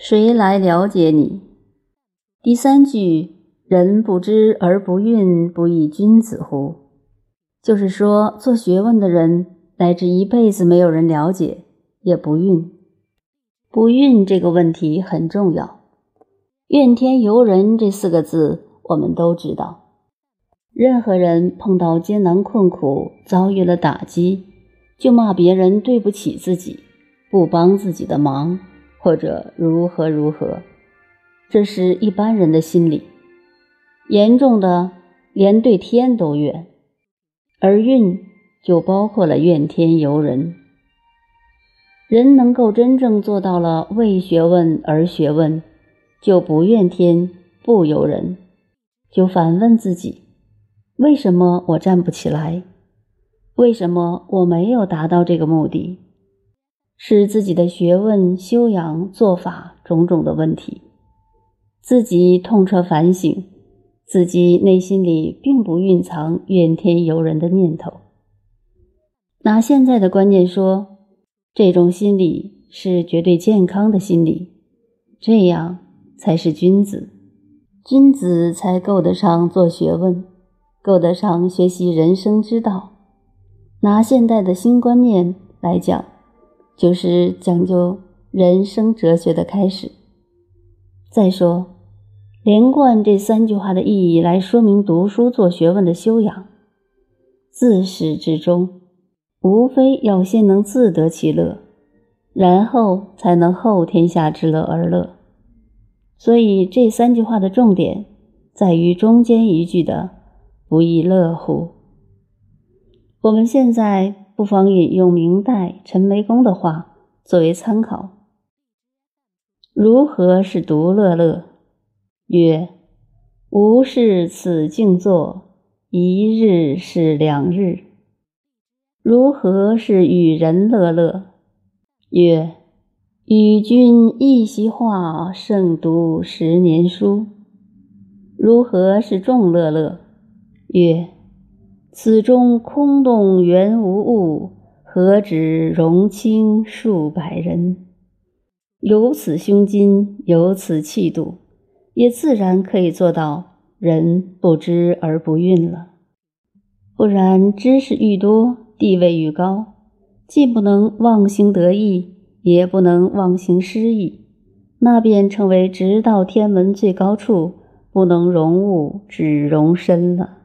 谁来了解你？第三句“人不知而不愠，不亦君子乎？”就是说，做学问的人，乃至一辈子没有人了解，也不愠。不愠这个问题很重要。怨天尤人这四个字，我们都知道。任何人碰到艰难困苦，遭遇了打击，就骂别人对不起自己，不帮自己的忙。或者如何如何，这是一般人的心理。严重的连对天都怨，而怨就包括了怨天尤人。人能够真正做到了为学问而学问，就不怨天不尤人，就反问自己：为什么我站不起来？为什么我没有达到这个目的？是自己的学问修养做法种种的问题，自己痛彻反省，自己内心里并不蕴藏怨天尤人的念头。拿现在的观念说，这种心理是绝对健康的心理，这样才是君子，君子才够得上做学问，够得上学习人生之道。拿现代的新观念来讲。就是讲究人生哲学的开始。再说，连贯这三句话的意义来说明读书做学问的修养，自始至终，无非要先能自得其乐，然后才能后天下之乐而乐。所以这三句话的重点在于中间一句的“不亦乐乎”。我们现在。不妨引用明代陈眉公的话作为参考：“如何是独乐乐？曰：吾是此静坐，一日是两日。如何是与人乐乐？曰：与君一席话，胜读十年书。如何是众乐乐？曰。”此中空洞原无物，何止容清数百人？有此胸襟，有此气度，也自然可以做到人不知而不愠了。不然，知识愈多，地位愈高，既不能忘形得意，也不能忘形失意，那便成为直到天文最高处，不能容物，只容身了。